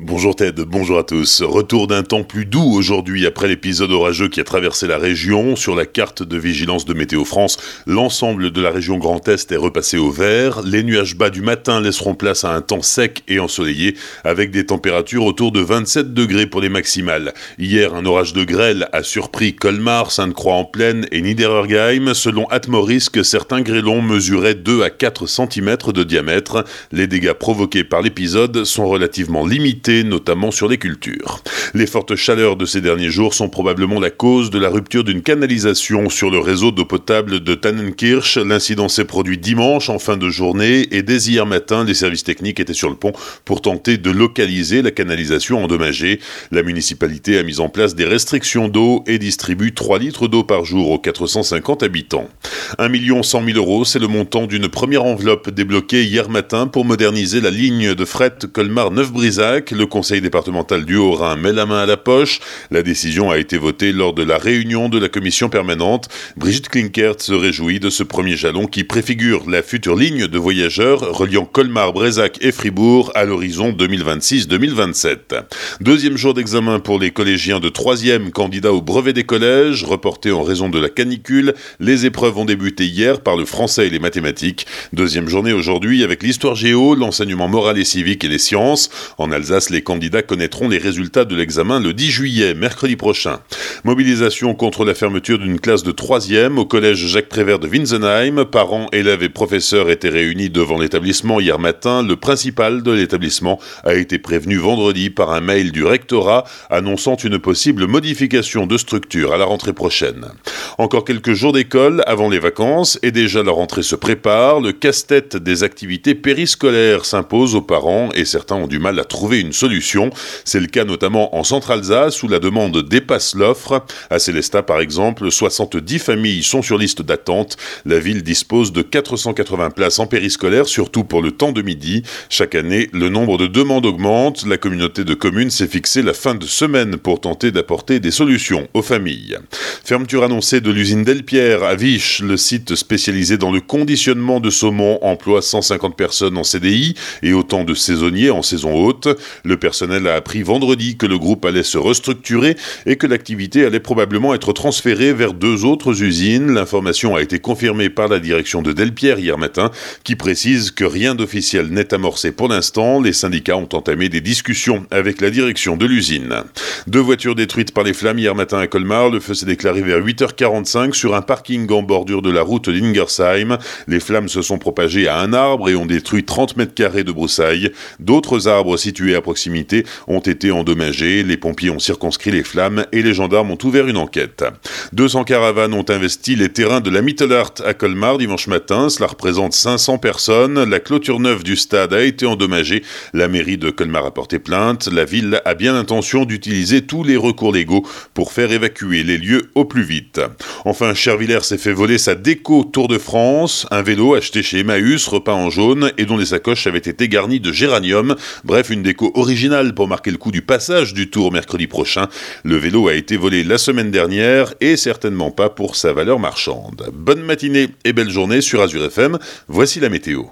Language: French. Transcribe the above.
Bonjour Ted, bonjour à tous. Retour d'un temps plus doux aujourd'hui après l'épisode orageux qui a traversé la région. Sur la carte de vigilance de Météo France, l'ensemble de la région Grand Est est repassé au vert. Les nuages bas du matin laisseront place à un temps sec et ensoleillé avec des températures autour de 27 degrés pour les maximales. Hier, un orage de grêle a surpris Colmar, Sainte-Croix-en-Plaine et Niederergheim. Selon Atmorisk, certains grêlons mesuraient 2 à 4 cm de diamètre. Les dégâts provoqués par l'épisode sont relativement limités notamment sur les cultures. Les fortes chaleurs de ces derniers jours sont probablement la cause de la rupture d'une canalisation sur le réseau d'eau potable de Tannenkirch. L'incident s'est produit dimanche en fin de journée et dès hier matin, les services techniques étaient sur le pont pour tenter de localiser la canalisation endommagée. La municipalité a mis en place des restrictions d'eau et distribue 3 litres d'eau par jour aux 450 habitants. 1 million 100 000 euros, c'est le montant d'une première enveloppe débloquée hier matin pour moderniser la ligne de fret Colmar-Neuf-Brisac le conseil départemental du Haut-Rhin met la main à la poche. La décision a été votée lors de la réunion de la commission permanente. Brigitte Klinkert se réjouit de ce premier jalon qui préfigure la future ligne de voyageurs reliant Colmar, Brézac et Fribourg à l'horizon 2026-2027. Deuxième jour d'examen pour les collégiens de troisième candidats au brevet des collèges, reportés en raison de la canicule. Les épreuves ont débuté hier par le français et les mathématiques. Deuxième journée aujourd'hui avec l'histoire géo, l'enseignement moral et civique et les sciences. En Alsace, les candidats connaîtront les résultats de l'examen le 10 juillet, mercredi prochain. Mobilisation contre la fermeture d'une classe de 3e au collège Jacques Prévert de Winsenheim. Parents, élèves et professeurs étaient réunis devant l'établissement hier matin. Le principal de l'établissement a été prévenu vendredi par un mail du rectorat annonçant une possible modification de structure à la rentrée prochaine. Encore quelques jours d'école avant les vacances et déjà la rentrée se prépare. Le casse-tête des activités périscolaires s'impose aux parents et certains ont du mal à trouver une solution. C'est le cas notamment en Centre-Alsace où la demande dépasse l'offre. À Célestat, par exemple, 70 familles sont sur liste d'attente. La ville dispose de 480 places en périscolaire, surtout pour le temps de midi. Chaque année, le nombre de demandes augmente. La communauté de communes s'est fixée la fin de semaine pour tenter d'apporter des solutions aux familles. Fermeture annoncée de l'usine Delpierre à Viche, le site spécialisé dans le conditionnement de saumon emploie 150 personnes en CDI et autant de saisonniers en saison haute. Le personnel a appris vendredi que le groupe allait se restructurer et que l'activité allait probablement être transférée vers deux autres usines. L'information a été confirmée par la direction de Delpierre hier matin, qui précise que rien d'officiel n'est amorcé pour l'instant. Les syndicats ont entamé des discussions avec la direction de l'usine. Deux voitures détruites par les flammes hier matin à Colmar. Le feu s'est déclaré vers 8h45 sur un parking en bordure de la route d'Ingersheim. Les flammes se sont propagées à un arbre et ont détruit 30 mètres carrés de broussailles. D'autres arbres situés à proximité ont été endommagés, les pompiers ont circonscrit les flammes et les gendarmes ont ouvert une enquête. 200 caravanes ont investi les terrains de la Mittelart à Colmar dimanche matin, cela représente 500 personnes, la clôture neuve du stade a été endommagée, la mairie de Colmar a porté plainte, la ville a bien l'intention d'utiliser tous les recours légaux pour faire évacuer les lieux au plus vite. Enfin, Chervillers s'est fait voler sa déco Tour de France, un vélo acheté chez Emmaüs, repeint en jaune et dont les sacoches avaient été garnies de géranium, bref une déco original pour marquer le coup du passage du Tour mercredi prochain. Le vélo a été volé la semaine dernière et certainement pas pour sa valeur marchande. Bonne matinée et belle journée sur Azure FM. Voici la météo.